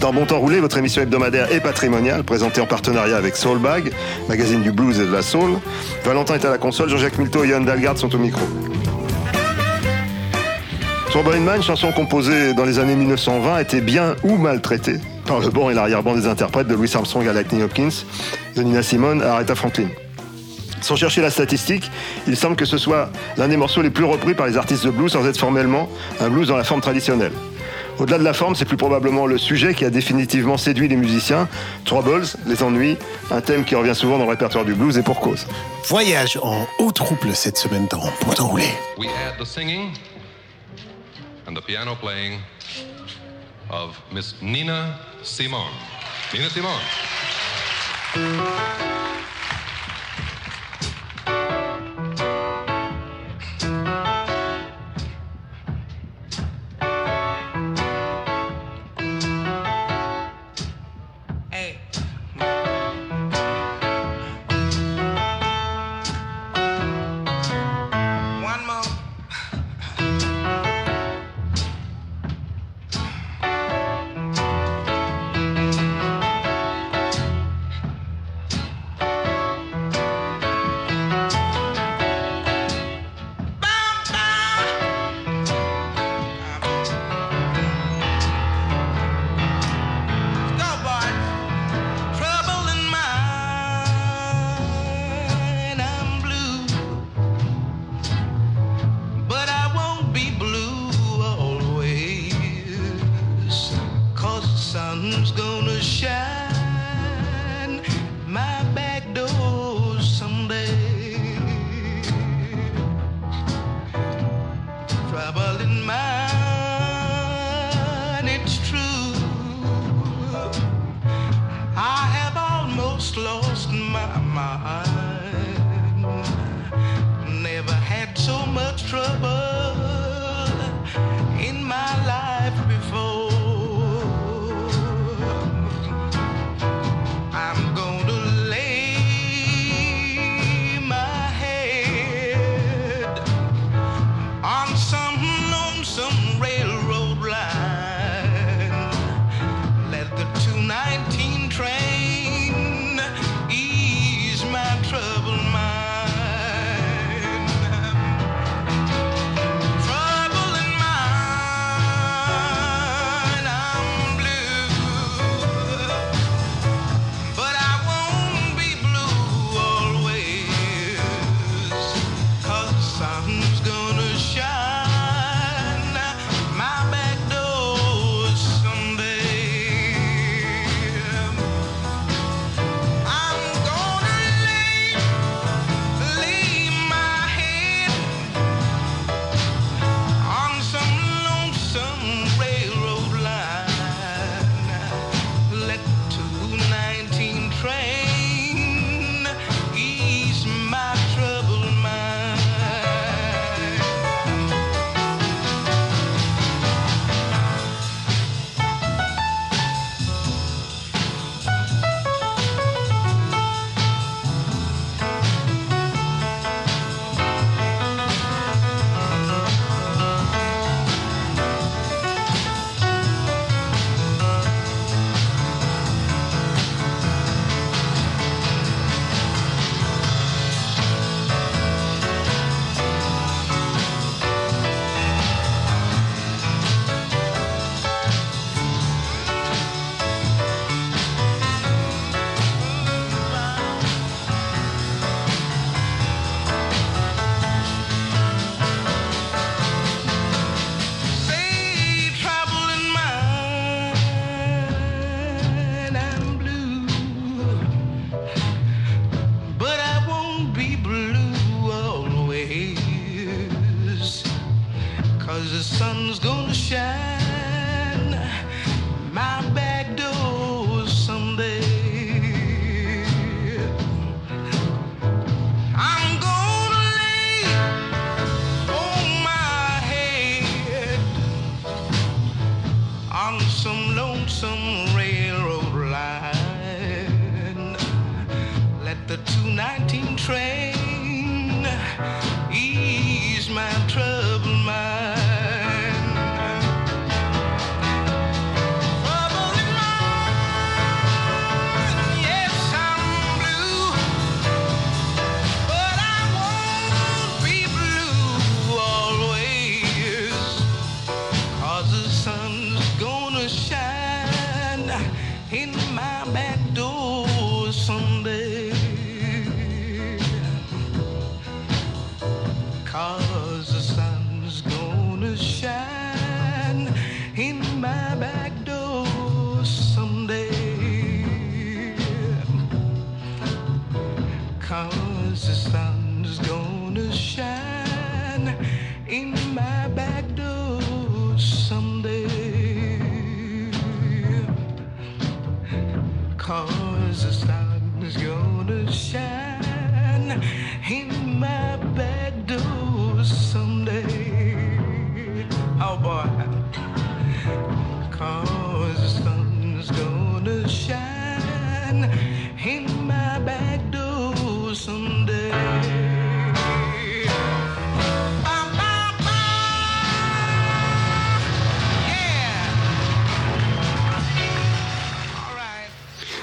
dans Bon Temps Roulé, votre émission hebdomadaire et patrimoniale, présentée en partenariat avec Soulbag, magazine du blues et de la soul. Valentin est à la console, Jean-Jacques Milto et Johan Dalgarde sont au micro. Trouble Man, chanson composée dans les années 1920, était bien ou mal traitée par le banc et l'arrière-ban des interprètes de Louis Armstrong à Lightning Hopkins, de Nina Simone à Aretha Franklin. Sans chercher la statistique, il semble que ce soit l'un des morceaux les plus repris par les artistes de blues sans être formellement un blues dans la forme traditionnelle. Au-delà de la forme, c'est plus probablement le sujet qui a définitivement séduit les musiciens. Troubles, les ennuis, un thème qui revient souvent dans le répertoire du blues et pour cause. Voyage en haut trouble cette semaine dans Bon Temps Roulé. we had the singing and the piano playing of Miss Nina Simone. Nina Simone.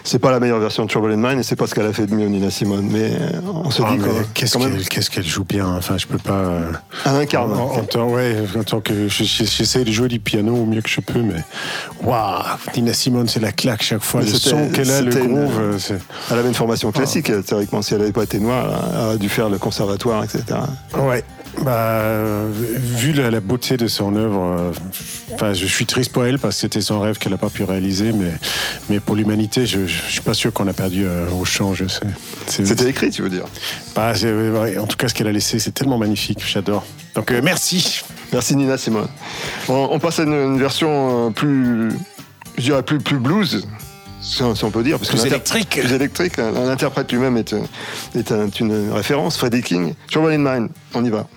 C'est pas la meilleure version de Trouble in Mind et c'est pas ce qu'elle a fait de mieux, Nina Simone. Mais euh, on se Ah, dit qu'est-ce même, qu'elle qu'est-ce qu'elle joue bien. Enfin, je peux pas. Elle incarne. En, en tant, ouais, en tant que je- je- j'essaie de jouer du piano au mieux que je peux, mais waouh, Nina Simone, c'est la claque chaque fois. Mais Le son qu'elle a, le une- groove, Elle avait une formation classique, euh, théoriquement. Si elle n'avait pas été noire, elle aurait dû faire le conservatoire, etc. Ouais. Bah, vu la, la beauté de son œuvre, euh, enfin, je suis triste pour elle parce que c'était son rêve qu'elle n'a pas pu réaliser, mais, mais pour l'humanité, je, je suis pas sûr qu'on a perdu euh, au champ. Je sais. C'était écrit, tu veux dire? bah, en tout cas, ce qu'elle a laissé, c'est tellement magnifique. J'adore. Donc, euh, merci. Merci Nina Simone. On, on passe à une, une version euh, plus, je dirais plus, plus blues, si on, peut dire. Parce Plus électrique. Plus électrique. hein. L'interprète lui-même est, euh, est un- une référence, Freddie King. Trouble in Mind, on y va.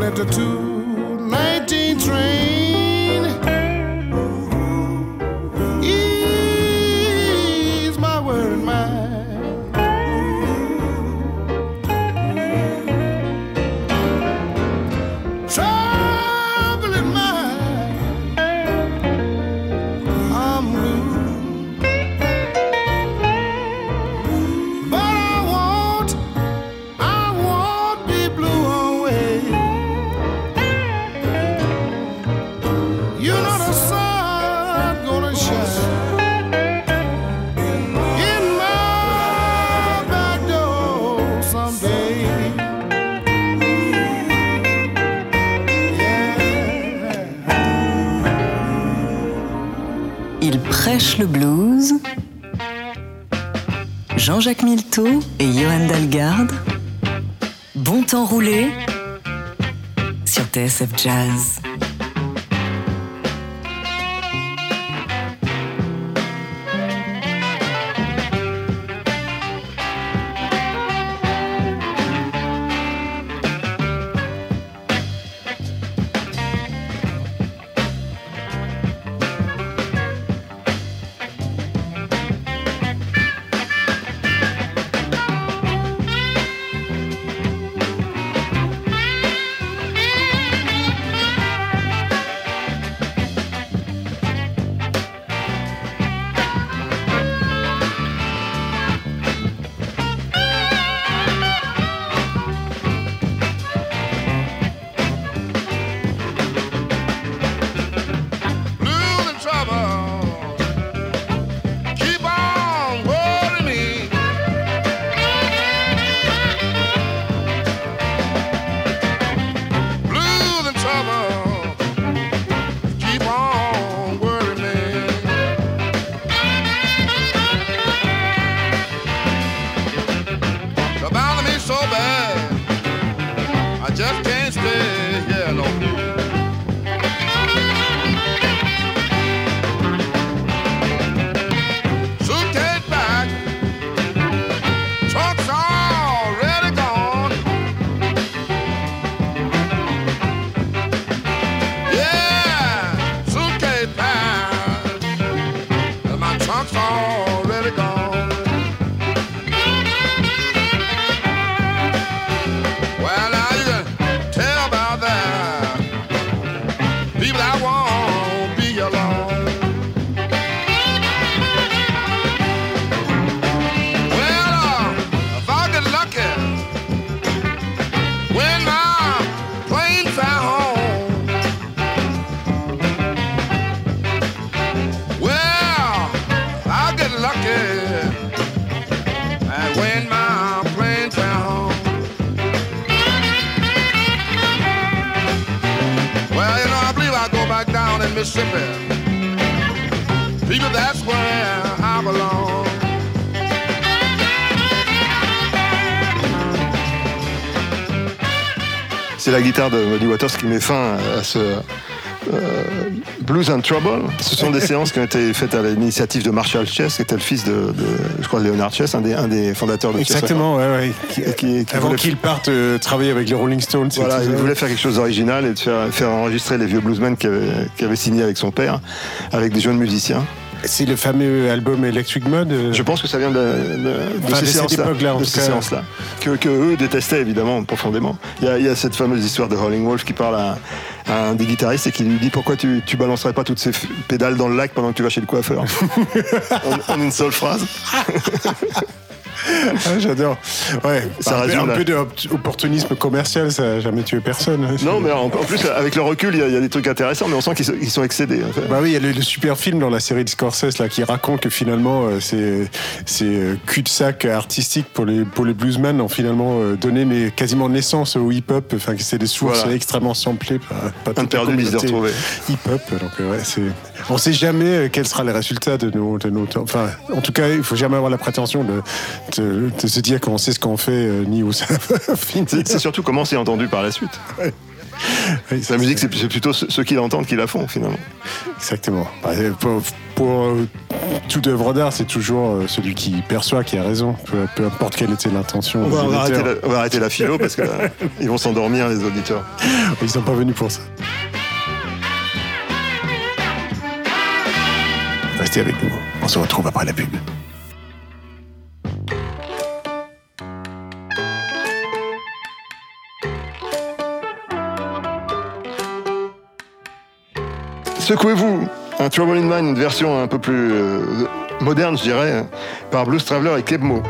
And let Jean-Jacques C'est la guitare de Muddy Waters qui met fin à ce euh, Blues and Trouble. Ce sont des séances qui ont été faites à l'initiative de Marshall Chess, qui était le fils de, de, je crois, de Leonard Chess, un des, un des fondateurs de Chess Exactement, ouais, ouais. Qui- Et qui- qui Avant voulait- qu'il parte euh, travailler avec les Rolling Stones. Voilà, il voulait faire quelque chose d'original et de faire, faire enregistrer les vieux bluesmen qui avaient, qui avaient signé avec son père, avec des jeunes musiciens. C'est le fameux album Electric Mud. euh, Je pense que ça vient de, de- de Enfin, ces de cette séances-là, ces cas. séances-là, que, que eux détestaient évidemment profondément. Il y, a, il y a cette fameuse histoire de Howling Wolf qui parle à, à un des guitaristes et qui lui dit pourquoi tu, tu balancerais pas toutes ces pédales dans le lac pendant que tu vas chez le coiffeur? En, en une seule phrase. Ah, J'adore. Ouais, Ça un, peu- résume un peu d'opportunisme commercial, ça n'a jamais tué personne. hein. Non, mais en, en plus avec le recul, il y, a, il y a des trucs intéressants, mais on sent qu'ils sont, excédés. en fait. Bah oui, il y a le, le super film dans la série de Scorsese là qui raconte que finalement euh, c'est euh, cul-de-sac artistique pour les pour les bluesmen ont finalement euh, donné né- quasiment naissance au hip-hop. Enfin, que c'est des sources Voilà. extrêmement samplées toute la Interdit de retrouver. Hip-hop. Donc euh, ouais, c'est on sait jamais euh, quel sera le résultat de nos de nos. Enfin, en tout cas, il faut jamais avoir la prétention de de, de se dire qu'on sait ce qu'on fait euh, ni où ça va finir. C'est c'est surtout comment c'est entendu par la suite. Oui, La musique, c'est c'est plutôt ceux qui l'entendent qui la font finalement. Exactement. Bah, euh, Pour, pour, euh, toute œuvre d'art, c'est toujours celui qui perçoit qui a raison, peu, peu importe quelle était l'intention. On va, des on va arrêter la, philo parce que là, ils vont s'endormir les auditeurs. Ils sont pas venus pour ça. Restez avec nous. On se retrouve après la pub. Secouez-vous un Trouble in Mind, une version un peu plus euh, moderne, je dirais, par Blues Traveler et Kebmo.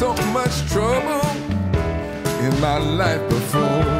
so much trouble in my life before.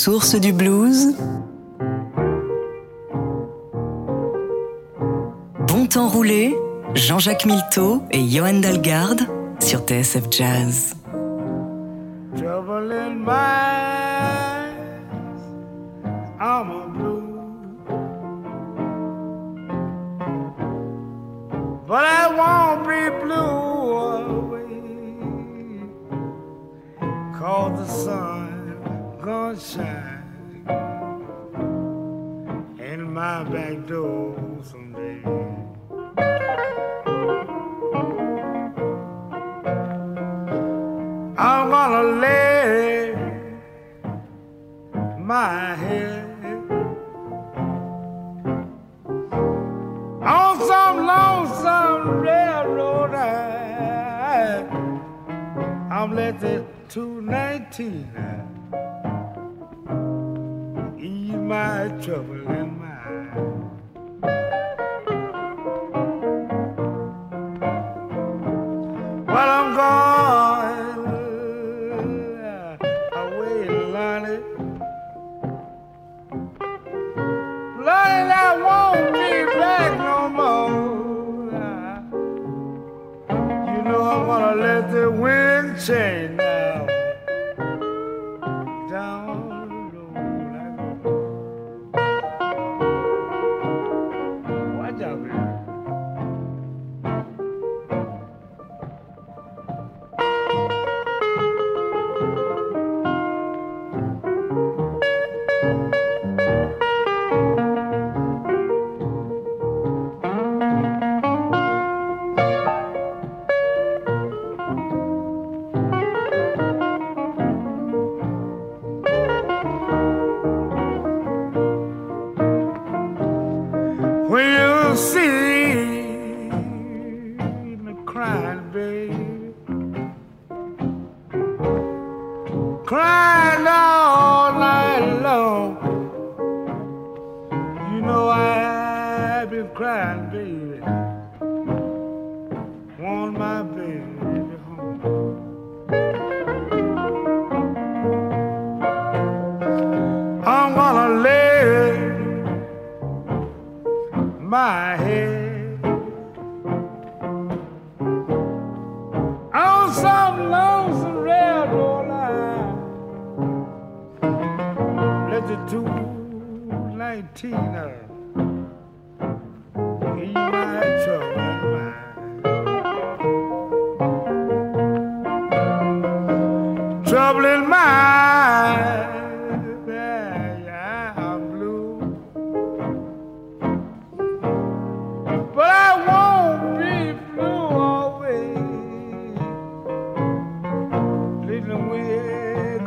source du blues. Bon temps roulé, Jean-Jacques Milteau et Johan Dalgarde sur TSF Jazz. gonna shine in my back door someday. I'm gonna lay my head on some lonesome railroad. I'm let that 219. 这回。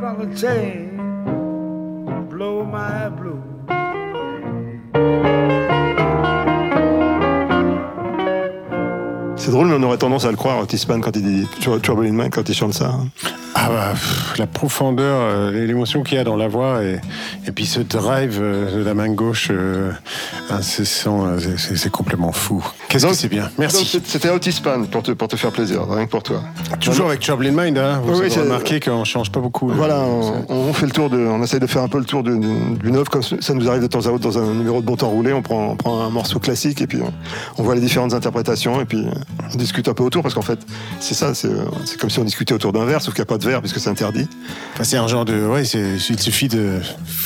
Wind gonna change, blow my blue. C'est drôle, mais on aurait tendance à le croire, Otis Spann, quand il dit Tr- Trouble in Mind, quand il chante ça. hein. Ah bah, pff, la profondeur, euh, l'émotion qu'il y a dans la voix, et, et puis ce drive euh, de la main gauche euh, incessant, c'est- complètement fou. Qu'est-ce que c'est bien. Merci. C'était Otis Spann, pour te, pour te faire plaisir, rien que pour toi. Toujours avec Trouble in Mind, hein, vous Oui, avez c'est- remarqué qu'on change pas beaucoup. là. Voilà, on, on fait le tour de, on essaye de faire un peu le tour d'une œuvre comme ça nous arrive de temps à autre dans un numéro de bon temps roulé. On prend, on prend un morceau classique et puis on, on voit les différentes interprétations et puis on discute un peu autour parce qu'en fait c'est ça, c'est comme si on discutait autour d'un verre sauf qu'il n'y a pas de verre puisque c'est interdit. Enfin, c'est un genre de. Ouais, c'est- il suffit de.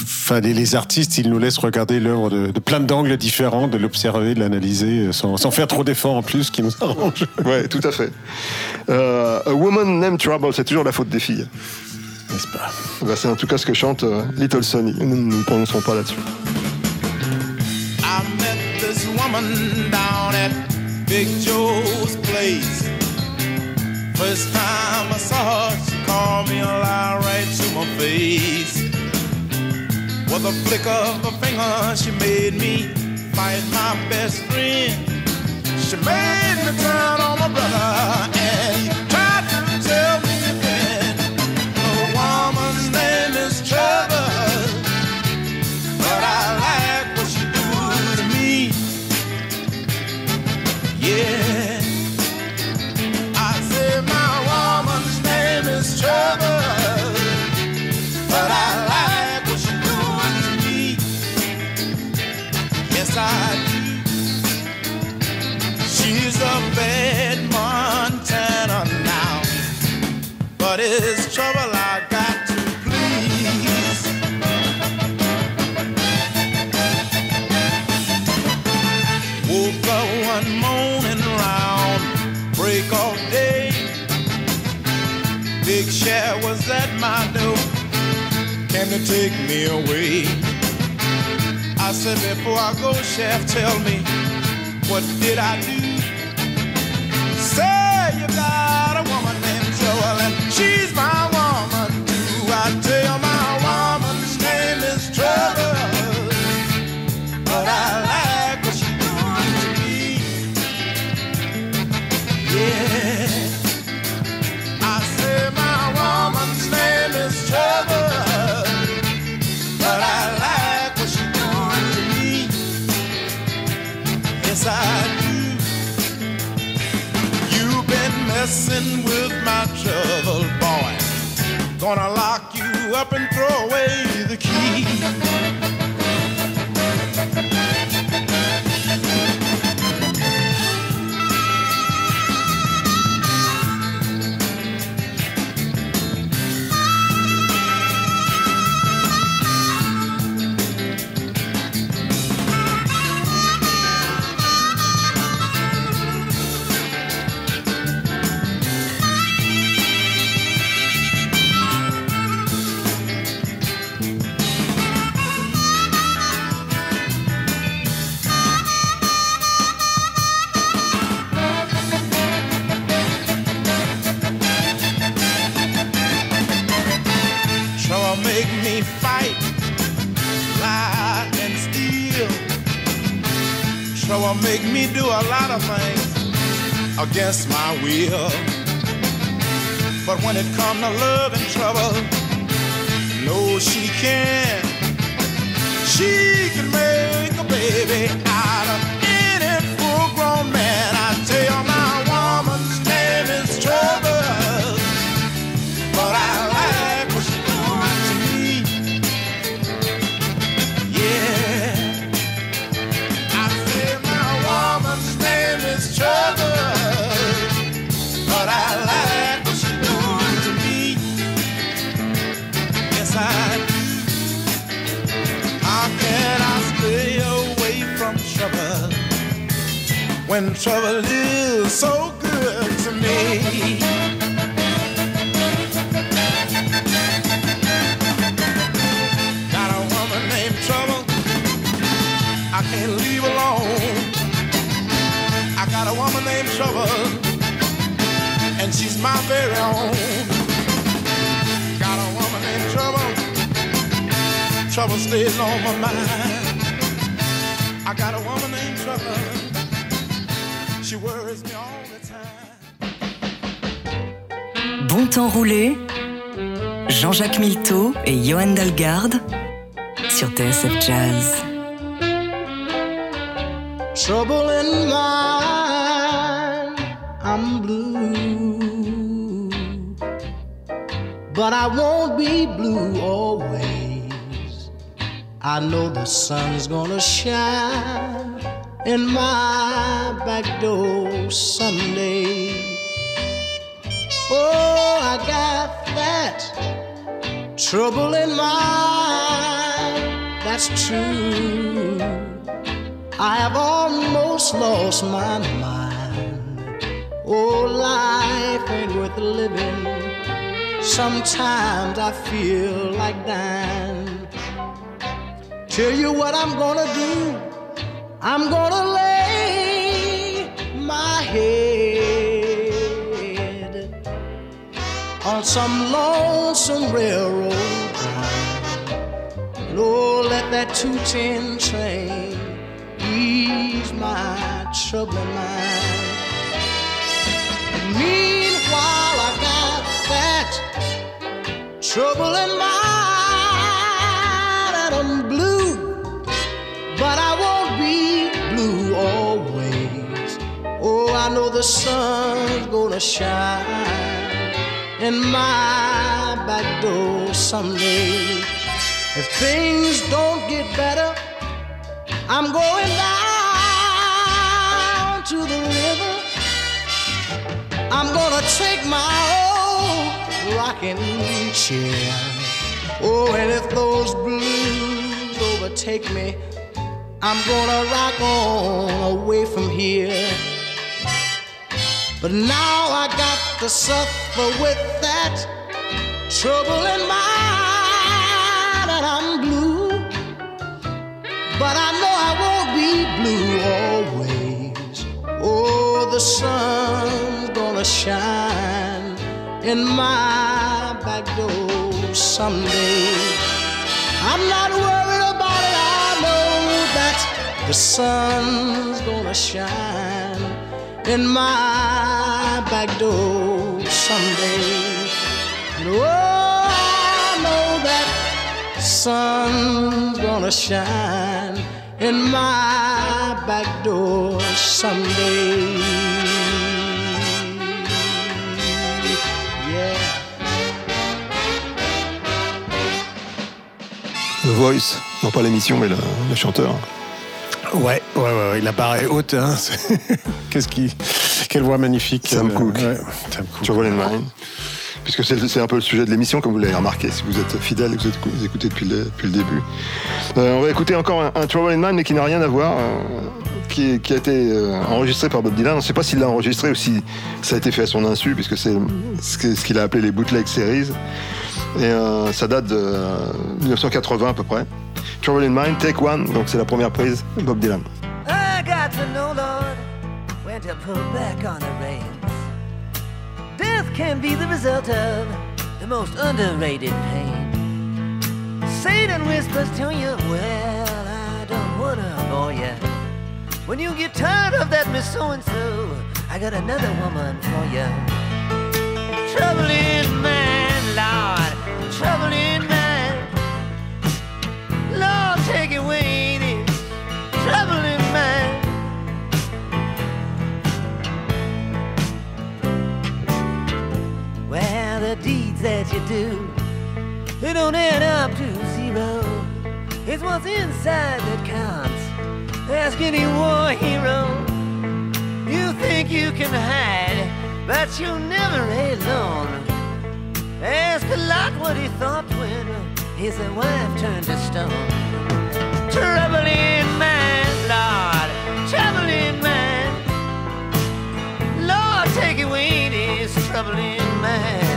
Enfin, les, les artistes, ils nous laissent regarder l'œuvre de, de plein d'angles différents, de l'observer, de l'analyser, euh, sans, sans faire trop d'efforts en plus, qui nous arrange. Ouais, tout à fait. Euh, A Woman Named Trouble, c'est toujours la faute des filles. N'est-ce pas? Bah, c'est en tout cas ce que chante euh, Little Sonny. Nous ne nous prononçons pas là-dessus. I met this woman down Big Joe's place. First time I saw her, she called me a lie right to my face. With a flick of a finger, she made me fight my best friend. She made me turn on my brother, and trouble, boy. Gonna lock you up and throw away against my will. But when it come to love and trouble, no, she can. She can make a baby out of when trouble is so good to me. Got a woman named Trouble, I can't leave alone. I got a woman named Trouble, and she's my very own. Got a woman named Trouble, trouble stays on my mind. I got a woman named Trouble, she worries me all the time. Bon temps roulé, Jean-Jacques Milteau et Johan Dalgarde sur TSF Jazz. trouble in mind. I'm blue, but I won't be blue always. I know the sun's gonna shine in my back door someday. Oh, I got that trouble in mind. That's true. I have almost lost my mind. Oh, life ain't worth living. Sometimes I feel like dying. Tell you what I'm gonna do. I'm gonna lay my head on some lonesome railroad line. And oh, let that 210 train ease my troubling mind. Meanwhile, I got that trouble in mind, the sun's gonna shine in my back door someday. If things don't get better, I'm going down to the river. I'm gonna take my old rocking chair. Oh, and if those blues overtake me, I'm gonna rock on away from here. But now I got to suffer with that trouble in mind, and I'm blue. But I know I won't be blue always. Oh, the sun's gonna shine in my back door someday. I'm not worried about it. I know that the sun's gonna shine in my back door someday. And oh, I know that sun's gonna shine in my back door someday. Voice, non pas l'émission, mais le, le chanteur. Ouais, ouais, ouais, ouais, la barre est haute. Hein. Qu'est-ce qui, quelle voix magnifique. Sam euh, Cooke. ouais, Sam Cooke. Trouble in Mind. Puisque c'est un peu le sujet de l'émission, comme vous l'avez remarqué, si vous êtes fidèle et que vous, écoutez depuis le, depuis le début. Euh, on va écouter encore un, un Trouble in Mind, mais qui n'a rien à voir, euh, qui, qui a été euh, enregistré par Bob Dylan. On ne sait pas s'il l'a enregistré ou si ça a été fait à son insu, puisque c'est ce qu'il a appelé les bootleg series. Et euh, ça date de euh, 1980 à peu près. Trouble in Mind, Take One, donc c'est la première prise, Bob Dylan. I got to know, Lord, when to pull back on the reins. Death can be the result of the most underrated pain. Satan whispers to you, well, I don't wanna bore you. When you get tired of that Miss So-and-so, I got another woman for you. Trouble in you do. They don't add up to zero. It's what's inside that counts. Ask any war hero. You think you can hide, but you're never alone. Ask a lot what he thought when his wife turned to stone. Troubling in mind, Lord, Troubling in mind. Lord, take away this trouble in mind.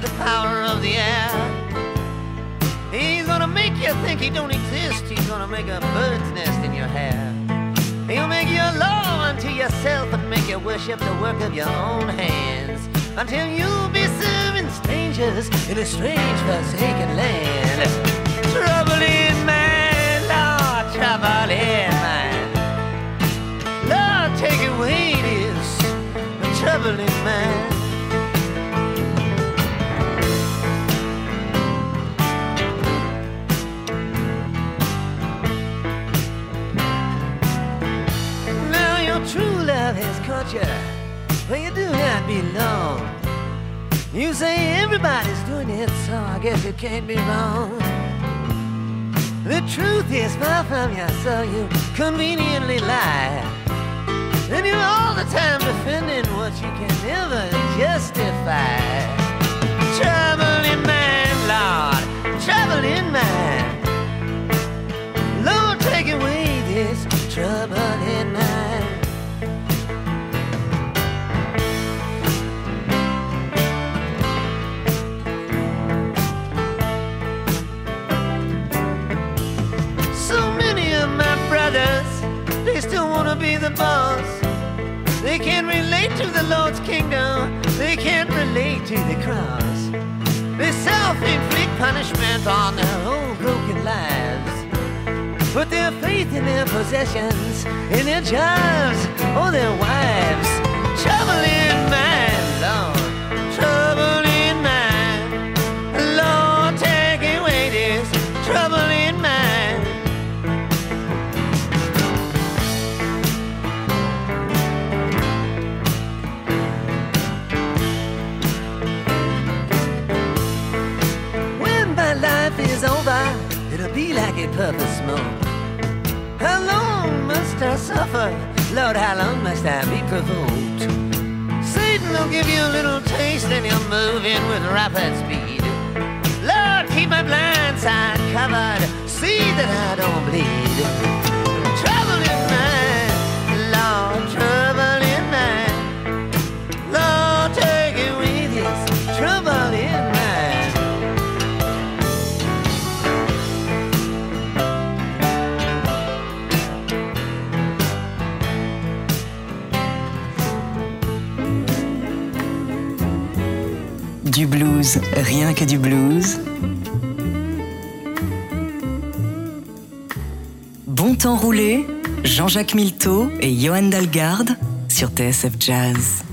to the power of the air. He's gonna make you think he don't exist. He's gonna make a bird's nest in your hair. He'll make you love unto yourself and make you worship the work of your own hands. Until you'll be serving strangers in a strange, forsaken land. Troubling man, Lord, troubling man. Lord, take away this troubling man. Belong. You say everybody's doing it, so I guess you can't be wrong. The truth is far from you, so you conveniently lie. And you're all the time defending what you can never justify. In mind, Lord, trouble mind. Lord, take away this trouble be the boss. They can't relate to the Lord's kingdom, they can't relate to the cross. They self-inflict punishment on their own broken lives. Put their faith in their possessions, in their jobs, or their wives. Trouble in mind, be like a puff of smoke. How long must I suffer? Lord, how long must I be provoked? Satan will give you a little taste and you're moving with rapid speed. Lord, keep my blind side covered. See that I don't bleed. Blues, rien que du blues. Bon temps roulé, Jean-Jacques Milteau et Johan Dalgarde sur TSF Jazz.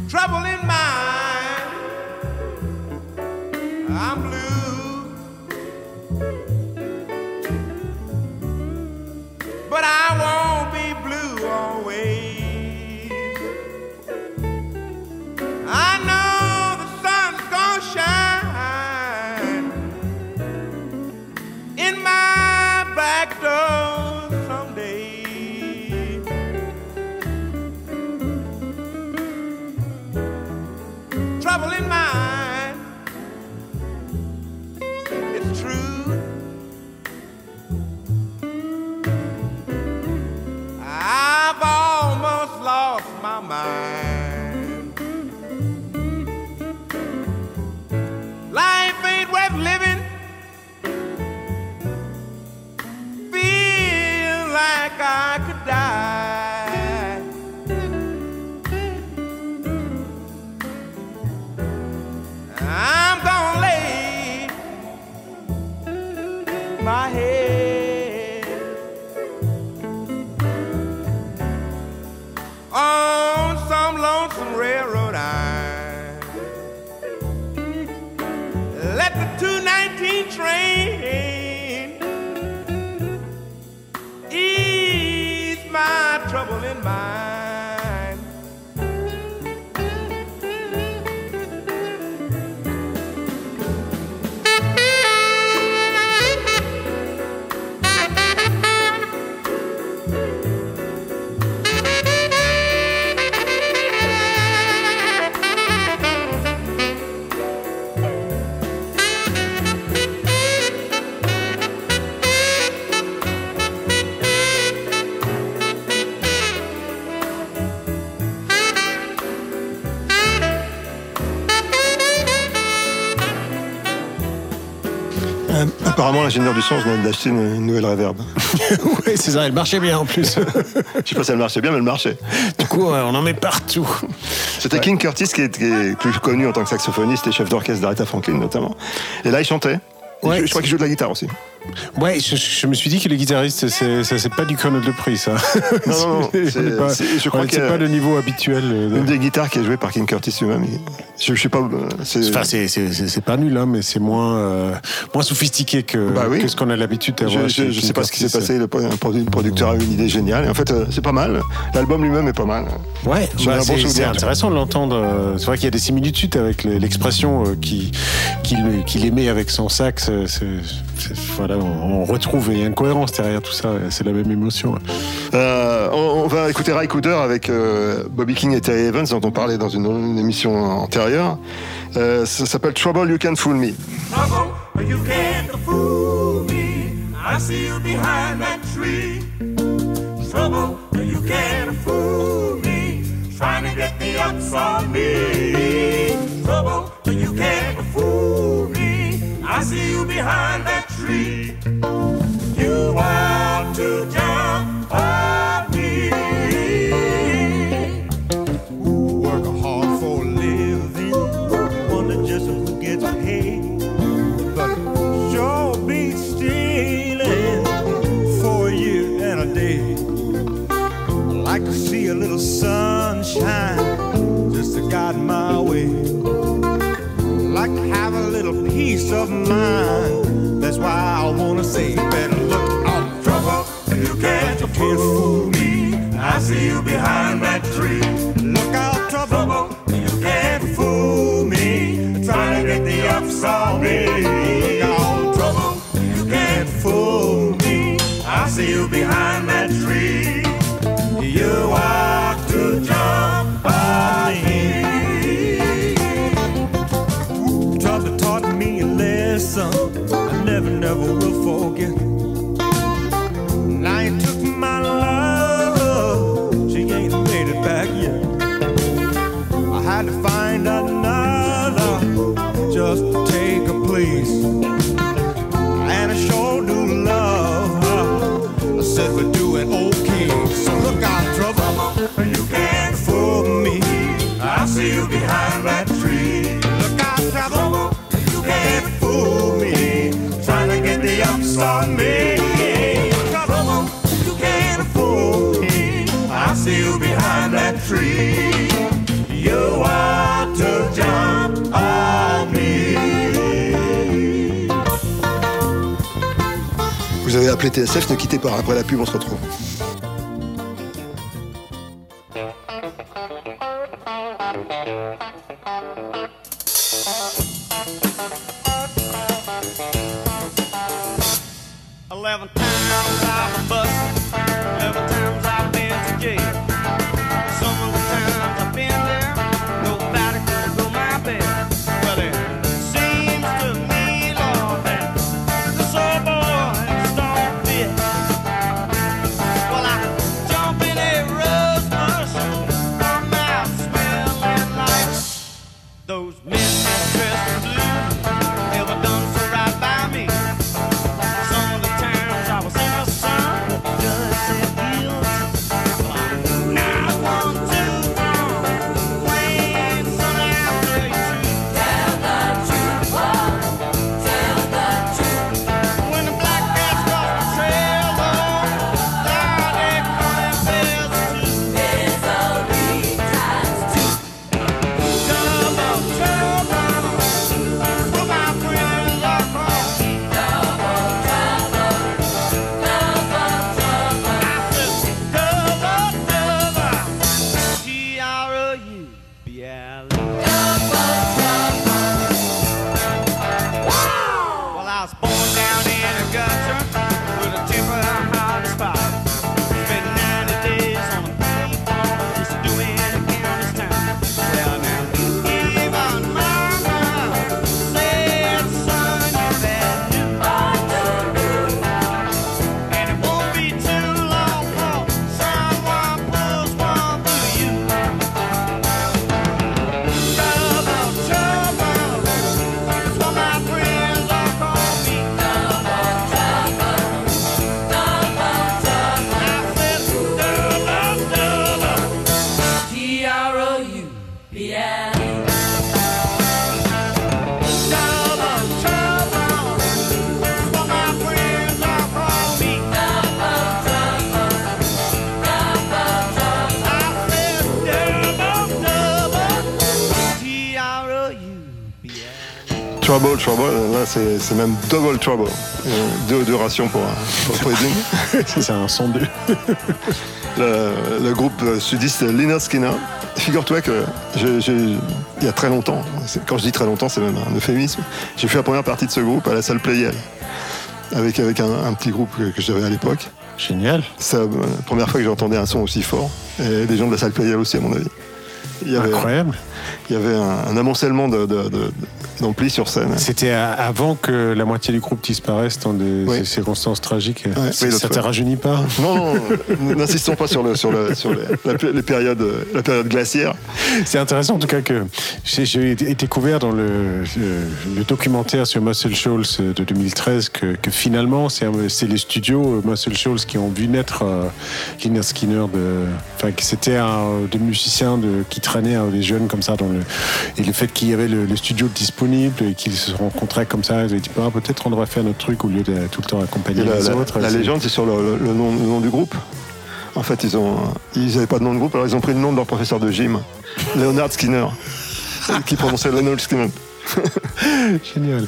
Trouble in mind. Apparemment, l'ingénieur du son venait d'acheter une, une nouvelle reverb. oui, c'est ça, elle marchait bien en plus. Je sais pas si elle marchait bien, mais elle marchait. du coup, on en met partout. C'était King Curtis qui est, qui est plus connu en tant que saxophoniste et chef d'orchestre d'Aretha Franklin notamment. Et là, il chantait. Ouais, je, je crois qu'il joue de la guitare aussi. Ouais, je, je me suis dit que les guitaristes, c'est, ça c'est pas du Conor de prix, ça. Non, non, non, C'est- pas- c'est- je crois que- c'est pas le niveau habituel. euh, de- Une des guitares qui est jouée par King Curtis lui-même. Je, je sais pas. euh, c'est- Enfin, c'est, pas nul, hein, mais c'est moins, euh, moins sophistiqué que, Bah oui. que ce qu'on a l'habitude d'avoir. Je, je, sais pas ce qui s'est passé. Le, producteur a eu une idée géniale. Et en fait, c'est pas mal. L'album lui-même est pas mal. Ouais, bah, bon c'est, intéressant de l'entendre. C'est vrai qu'il y a des similitudes avec l'expression qui, qu'il, émet avec son sax. c'est- voilà, on, on retrouve, il y a une cohérence derrière tout ça. C'est la même émotion. Euh, on, on va écouter Ry Cooder avec euh, Bobby King et Terry Evans, dont on parlait dans une, une émission antérieure. Euh, ça s'appelle Trouble You Can Fool Me. Trouble, you can't fool me. I see you behind that tree. Trouble, you can't fool me. Trying to get the ups on me. Trouble, you can't fool me. I see you behind that tree. You want to jump Vous avez appelé TSF, ne quittez pas. Après la pub, on se retrouve. C'est même double trouble. Euh, deux, rations pour, un- pour Poison. c'est un son deux. le, le groupe euh, sudiste Lynyrd Skinner. Figure-toi que il y a très longtemps, quand je dis très longtemps, c'est même un euphémisme, j'ai fait la première partie de ce groupe à la salle Playel, avec, avec un, un petit groupe que, que j'avais à l'époque. Génial. C'est la première fois que j'entendais un son aussi fort, et des gens de la salle Playel aussi, à mon avis. Il y avait, Incroyable. Il y avait un, un amoncellement de- de- de- sur scène. C'était avant que la moitié du groupe disparaisse dans des Oui. circonstances tragiques. Ouais, ça oui, ça l'autre- te rajeunit pas Non, n'insistons pas sur, le, sur, le, sur les, la- les périodes, la période glaciaire. C'est intéressant en tout cas que j'ai été couvert dans le, le- documentaire sur Muscle Shoals de 2013 que, que finalement c'est les studios euh, Muscle Shoals qui ont vu naître euh, Lynyrd Skinner de, enfin c'était un des musiciens de, qui traînaient euh, des jeunes comme ça dans le et le fait qu'il y avait le, le studio et qu'ils se rencontraient comme ça ils dit bah, peut-être on devrait faire notre truc au lieu de tout le temps accompagner Et les la- autres la légende, c'est sur le, le- le nom, le nom du groupe. En fait, ils ont, ils n'avaient pas de nom de groupe, alors ils ont pris le nom de leur professeur de gym, Leonard Skinner, qui prononçait Leonard Skinner. Génial.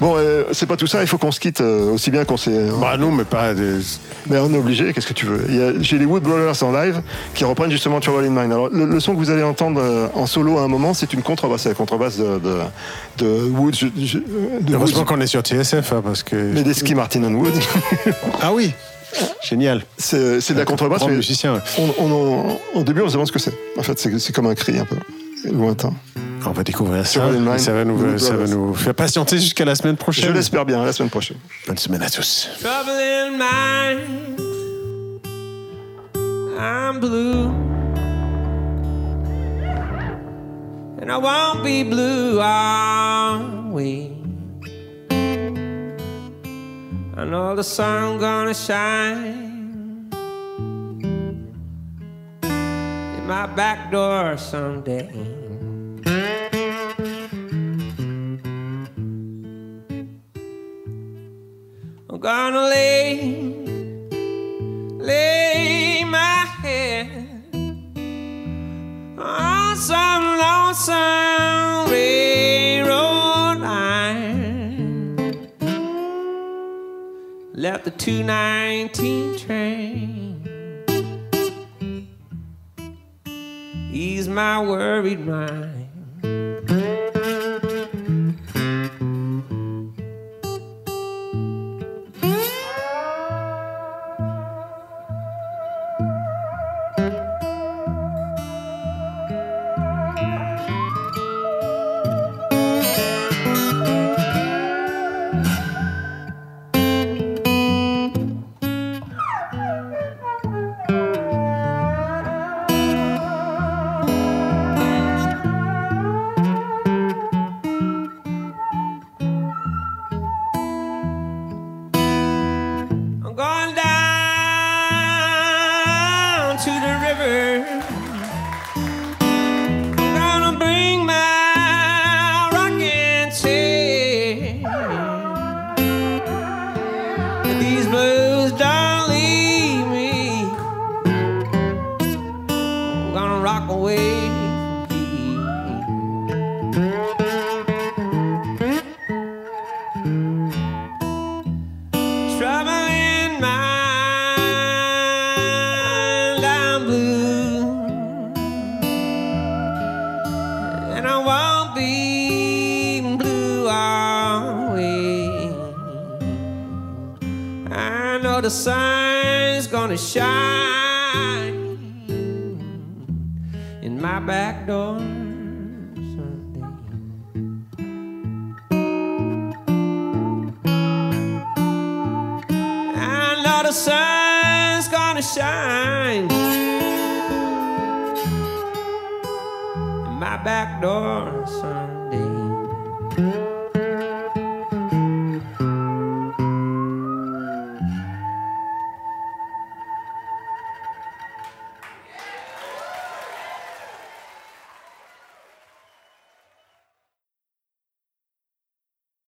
Bon, euh, c'est pas tout ça, il faut qu'on se quitte euh, aussi bien qu'on s'est. Bah non, mais pas. Mais on est obligé, qu'est-ce que tu veux? Il y a- J'ai les Wood Brothers en live qui reprennent justement Trouble in Mind. Alors, le, le son que vous allez entendre euh, en solo à un moment, c'est une contrebasse, c'est la contrebasse de, de, de Wood. je- je- de Heureusement Wood. qu'on est sur TSF hein, parce que. Mais des ski Martin and Wood. ah oui Génial. C'est c'est de la contrebasse. Mais musicien. on- on en- au début, on se demande ce que c'est. En fait, c'est c'est comme un cri un peu lointain. On va découvrir ça. Trouble in Mind, et ça va nous, ça va nous faire patienter jusqu'à la semaine prochaine. Je l'espère bien, à la semaine prochaine. Bonne semaine à tous. Trouble in mind. I'm blue. And I won't be blue always. I know the sun gonna shine in my back door someday. Gonna lay, lay my head on some lonesome railroad line. Let the 219 train ease my worried mind.